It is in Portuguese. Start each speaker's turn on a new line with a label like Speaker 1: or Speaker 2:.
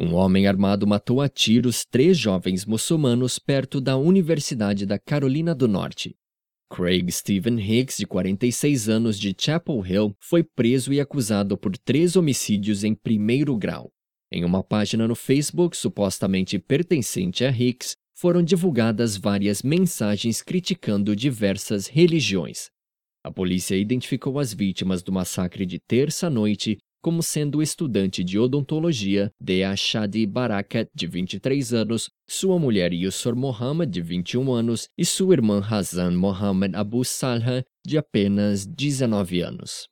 Speaker 1: Um homem armado matou a tiros três jovens muçulmanos perto da Universidade da Carolina do Norte. Craig Stephen Hicks, de 46 anos, de Chapel Hill, foi preso e acusado por três homicídios em primeiro grau. Em uma página no Facebook supostamente pertencente a Hicks, foram divulgadas várias mensagens criticando diversas religiões. A polícia identificou as vítimas do massacre de terça-noite como sendo estudante de odontologia Dea Shadi Barakat, de 23 anos, sua mulher Yusur Mohammed, de 21 anos, e sua irmã Hazan Mohammed Abu Salha, de apenas 19 anos.